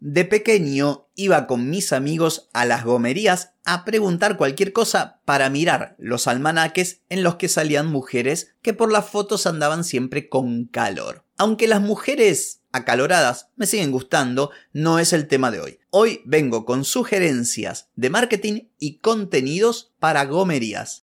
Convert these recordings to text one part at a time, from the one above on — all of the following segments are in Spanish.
De pequeño iba con mis amigos a las gomerías a preguntar cualquier cosa para mirar los almanaques en los que salían mujeres que por las fotos andaban siempre con calor. Aunque las mujeres acaloradas me siguen gustando, no es el tema de hoy. Hoy vengo con sugerencias de marketing y contenidos para gomerías.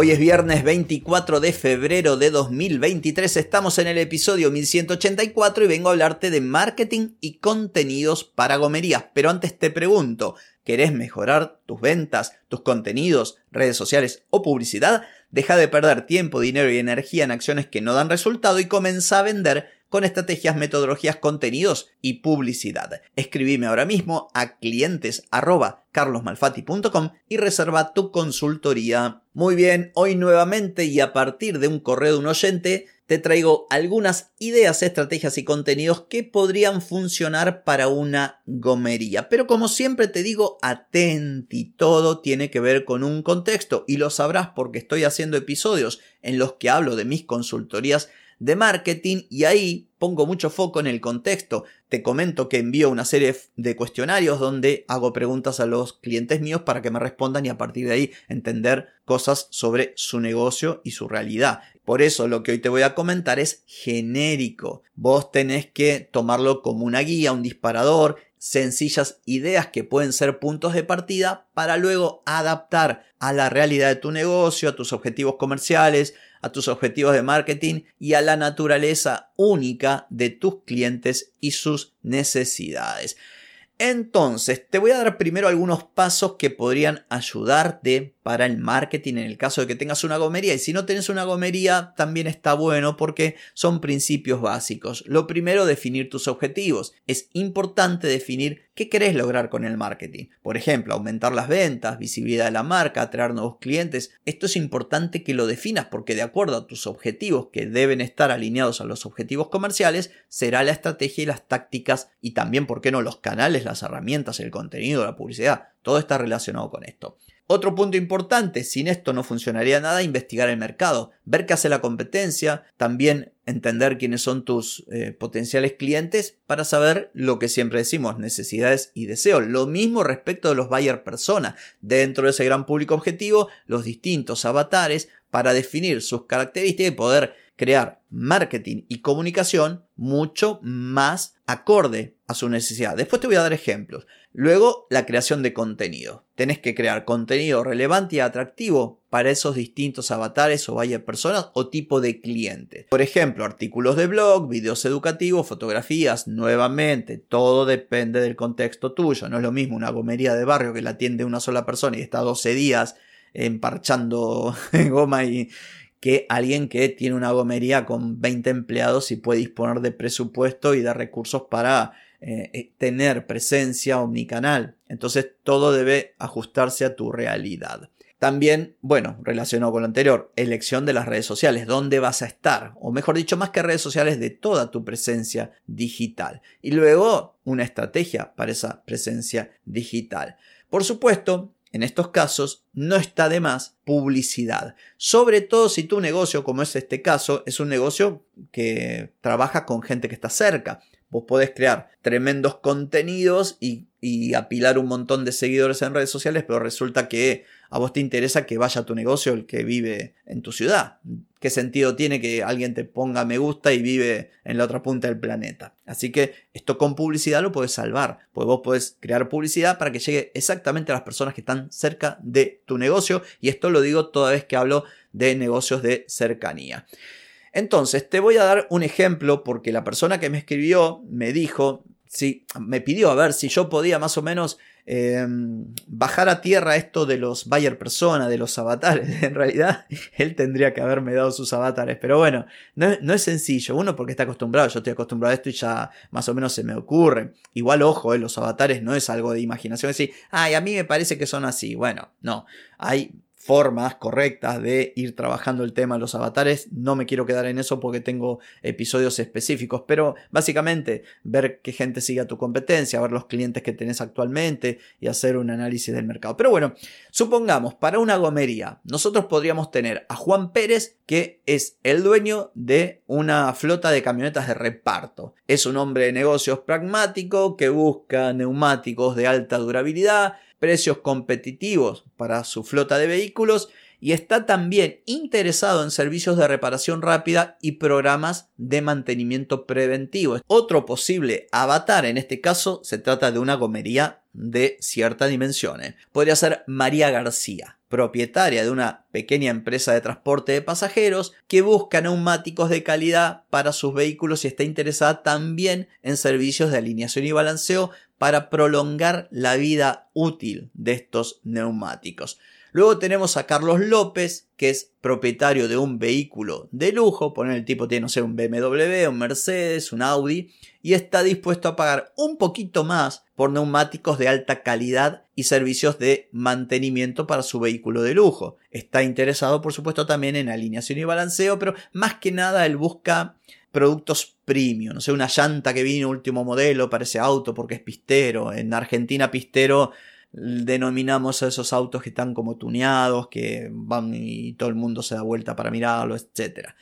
Hoy es viernes 24 de febrero de 2023, estamos en el episodio 1184 y vengo a hablarte de marketing y contenidos para gomerías. Pero antes te pregunto, ¿querés mejorar tus ventas, tus contenidos, redes sociales o publicidad? Deja de perder tiempo, dinero y energía en acciones que no dan resultado y comienza a vender con estrategias, metodologías, contenidos y publicidad. Escribime ahora mismo a clientes y reserva tu consultoría. Muy bien, hoy nuevamente y a partir de un correo de un oyente te traigo algunas ideas, estrategias y contenidos que podrían funcionar para una gomería. Pero como siempre te digo, atenti, todo tiene que ver con un contexto y lo sabrás porque estoy haciendo episodios en los que hablo de mis consultorías de marketing y ahí pongo mucho foco en el contexto. Te comento que envío una serie de cuestionarios donde hago preguntas a los clientes míos para que me respondan y a partir de ahí entender cosas sobre su negocio y su realidad. Por eso lo que hoy te voy a comentar es genérico. Vos tenés que tomarlo como una guía, un disparador, sencillas ideas que pueden ser puntos de partida para luego adaptar a la realidad de tu negocio, a tus objetivos comerciales, a tus objetivos de marketing y a la naturaleza única de tus clientes y sus necesidades. Entonces, te voy a dar primero algunos pasos que podrían ayudarte para el marketing en el caso de que tengas una gomería. Y si no tienes una gomería, también está bueno porque son principios básicos. Lo primero, definir tus objetivos. Es importante definir qué querés lograr con el marketing. Por ejemplo, aumentar las ventas, visibilidad de la marca, atraer nuevos clientes. Esto es importante que lo definas porque de acuerdo a tus objetivos que deben estar alineados a los objetivos comerciales, será la estrategia y las tácticas y también, ¿por qué no?, los canales, las herramientas, el contenido, la publicidad. Todo está relacionado con esto. Otro punto importante, sin esto no funcionaría nada, investigar el mercado, ver qué hace la competencia, también entender quiénes son tus eh, potenciales clientes para saber lo que siempre decimos, necesidades y deseos. Lo mismo respecto de los buyer persona, dentro de ese gran público objetivo, los distintos avatares para definir sus características y poder crear marketing y comunicación mucho más acorde a su necesidad. Después te voy a dar ejemplos. Luego, la creación de contenido. Tenés que crear contenido relevante y atractivo para esos distintos avatares o varias personas o tipo de clientes. Por ejemplo, artículos de blog, videos educativos, fotografías, nuevamente, todo depende del contexto tuyo. No es lo mismo una gomería de barrio que la atiende una sola persona y está 12 días emparchando goma y, que alguien que tiene una gomería con 20 empleados y puede disponer de presupuesto y de recursos para eh, eh, tener presencia omnicanal. Entonces todo debe ajustarse a tu realidad. También, bueno, relacionado con lo anterior, elección de las redes sociales, dónde vas a estar, o mejor dicho, más que redes sociales, de toda tu presencia digital. Y luego, una estrategia para esa presencia digital. Por supuesto, en estos casos no está de más publicidad, sobre todo si tu negocio, como es este caso, es un negocio que trabaja con gente que está cerca. Vos podés crear tremendos contenidos y, apilar un montón de seguidores en redes sociales, pero resulta que a vos te interesa que vaya a tu negocio el que vive en tu ciudad. ¿Qué sentido tiene que alguien te ponga me gusta y vive en la otra punta del planeta? Así que esto con publicidad lo puedes salvar, pues vos podés crear publicidad para que llegue exactamente a las personas que están cerca de tu negocio y esto lo digo toda vez que hablo de negocios de cercanía. Entonces, te voy a dar un ejemplo porque la persona que me escribió me dijo, si me pidió a ver si yo podía más o menos em, bajar a tierra esto de los Bayer Persona, de los avatares. En realidad, él tendría que haberme dado sus avatares. Pero bueno, no, es sencillo. Uno porque está acostumbrado, yo estoy acostumbrado a esto y ya más o menos se me ocurre. Igual, ojo, eh, los avatares no es algo de imaginación. Es decir, ay, a mí me parece que son así. Bueno, no. Hay formas correctas de ir trabajando el tema de los avatares. No me quiero quedar en eso porque tengo episodios específicos, pero básicamente ver qué gente sigue a tu competencia, ver los clientes que tenés actualmente y hacer un análisis del mercado. Pero bueno, supongamos, para una gomería, nosotros podríamos tener a Juan Pérez, que es el dueño de una flota de camionetas de reparto. Es un hombre de negocios pragmático que busca neumáticos de alta durabilidad, precios competitivos para su flota de vehículos y está también interesado en servicios de reparación rápida y programas de mantenimiento preventivo. Otro posible avatar en este caso se trata de una gomería de ciertas dimensiones. Podría ser María García, propietaria de una pequeña empresa de transporte de pasajeros que busca neumáticos de calidad para sus vehículos y está interesada también en servicios de alineación y balanceo para prolongar la vida útil de estos neumáticos. Luego tenemos a Carlos López, que es propietario de un vehículo de lujo, poner el tipo tiene, no sé, un BMW, un Mercedes, un Audi, y está dispuesto a pagar un poquito más por neumáticos de alta calidad y servicios de mantenimiento para su vehículo de lujo. Está interesado, por supuesto, también en alineación y balanceo, pero más que nada él busca productos premium, no sé, una llanta que vino último modelo para ese auto porque es pistero. En Argentina pistero denominamos a esos autos que están como tuneados, que van y todo el mundo se da vuelta para mirarlo, etc.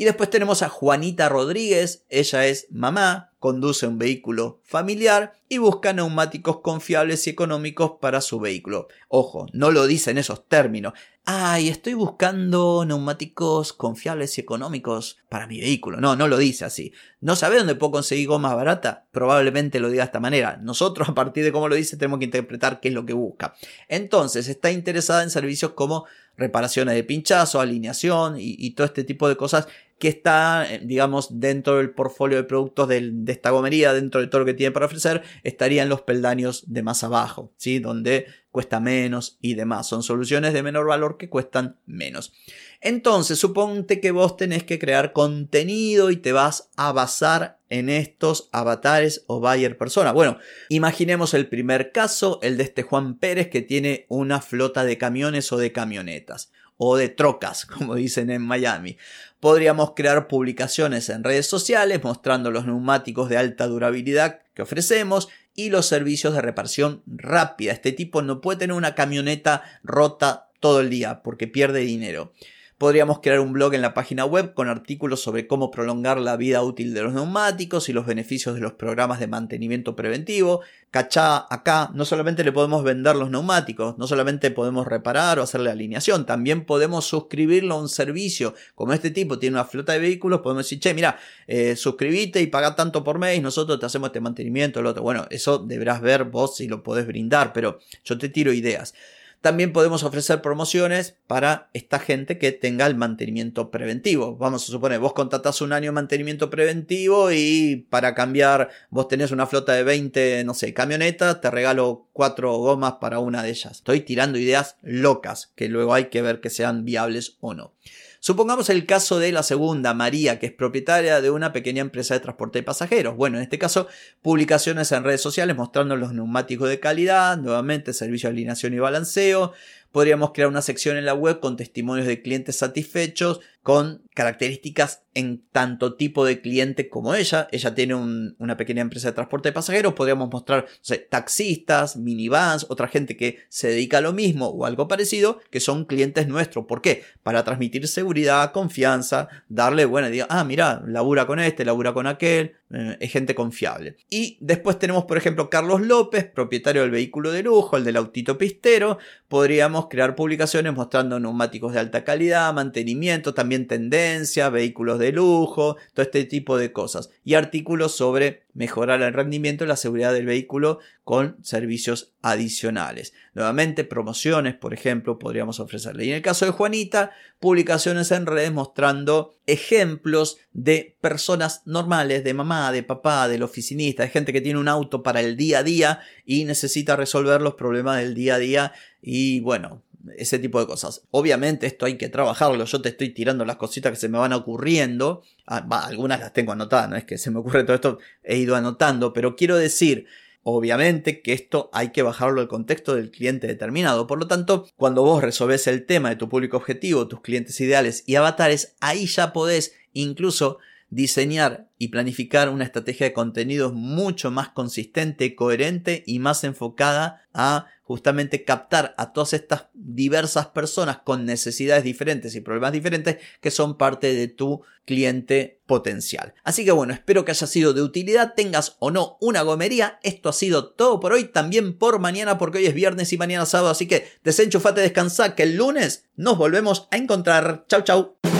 Y después tenemos a Juanita Rodríguez, ella es mamá, conduce un vehículo familiar y busca neumáticos confiables y económicos para su vehículo. Ojo, no lo dice en esos términos. Ay, estoy buscando neumáticos confiables y económicos para mi vehículo. No, no lo dice así. ¿No sabe dónde puedo conseguir goma barata? Probablemente lo diga de esta manera. Nosotros, a partir de cómo lo dice, tenemos que interpretar qué es lo que busca. Entonces, está interesada en servicios como reparaciones de pinchazo, alineación y, todo este tipo de cosas que está, eh, digamos, dentro del portfolio de productos de esta gomería, dentro de todo lo que tiene para ofrecer, estarían los peldaños de más abajo, ¿sí? Donde cuesta menos y demás. Son soluciones de menor valor que cuestan menos. Entonces, suponte que vos tenés que crear contenido y te vas a basar en estos avatares o buyer persona. Bueno, imaginemos el primer caso, el de este Juan Pérez que tiene una flota de camiones o de camionetas o de trocas, como dicen en Miami. Podríamos crear publicaciones en redes sociales mostrando los neumáticos de alta durabilidad que ofrecemos y los servicios de reparación rápida. Este tipo no puede tener una camioneta rota todo el día porque pierde dinero. Podríamos crear un blog en la página web con artículos sobre cómo prolongar la vida útil de los neumáticos y los beneficios de los programas de mantenimiento preventivo. Cachá, acá no solamente le podemos vender los neumáticos, no solamente podemos reparar o hacerle alineación, también podemos suscribirlo a un servicio. Como este tipo tiene una flota de vehículos, podemos decir, che, mira, eh, y paga tanto por mes, nosotros te hacemos este mantenimiento, lo otro. Bueno, eso deberás ver vos si lo podés brindar, pero yo te tiro ideas. También podemos ofrecer promociones para esta gente que tenga el mantenimiento preventivo. Vamos a suponer, vos contratás un año de mantenimiento preventivo y para cambiar, vos tenés una flota de 20, no sé, camionetas, te regalo cuatro gomas para una de ellas. Estoy tirando ideas locas que luego hay que ver que sean viables o no. Supongamos el caso de la segunda, María, que es propietaria de una pequeña empresa de transporte de pasajeros. Bueno, en este caso, publicaciones en redes sociales mostrando los neumáticos de calidad, nuevamente servicio de alineación y balanceo, Podríamos crear una sección en la web con testimonios de clientes satisfechos, con características en tanto tipo de cliente como ella. Ella tiene una pequeña empresa de transporte de pasajeros. Podríamos mostrar taxistas, minivans, otra gente que se dedica a lo mismo o algo parecido, que son clientes nuestros. ¿Por qué? Para transmitir seguridad, confianza, darle, bueno, diga, ah, mira, labura con este, labura con aquel, eh, es gente confiable. Y después tenemos, por ejemplo, Carlos López, propietario del vehículo de lujo, el del autito pistero. Podríamos crear publicaciones mostrando neumáticos de alta calidad, mantenimiento, también tendencia, vehículos de lujo, todo este tipo de cosas. Y artículos sobre mejorar el rendimiento y la seguridad del vehículo con servicios adicionales. Nuevamente, promociones, por ejemplo, podríamos ofrecerle. Y en el caso de Juanita, publicaciones en redes mostrando ejemplos de personas normales, de mamá, de papá, del oficinista, de gente que tiene un auto para el día a día y necesita resolver los problemas del día a día y bueno, ese tipo de cosas. Obviamente esto hay que trabajarlo, yo te estoy tirando las cositas que se me van ocurriendo, ah, algunas las tengo anotadas, no es que se me ocurre todo esto, he ido anotando, pero quiero decir, Obviamente que esto hay que bajarlo al contexto del cliente determinado. Por lo tanto, cuando vos resolves el tema de tu público objetivo, tus clientes ideales y avatares, ahí ya podés incluso diseñar y planificar una estrategia de contenidos mucho más consistente, coherente y más enfocada a justamente captar a todas estas diversas personas con necesidades diferentes y problemas diferentes que son parte de tu cliente potencial. Así que bueno, espero que haya sido de utilidad, tengas o no una gomería. Esto ha sido todo por hoy, también por mañana porque hoy es viernes y mañana sábado, así que desenchufate, descansa, que el lunes nos volvemos a encontrar. Chau, chau.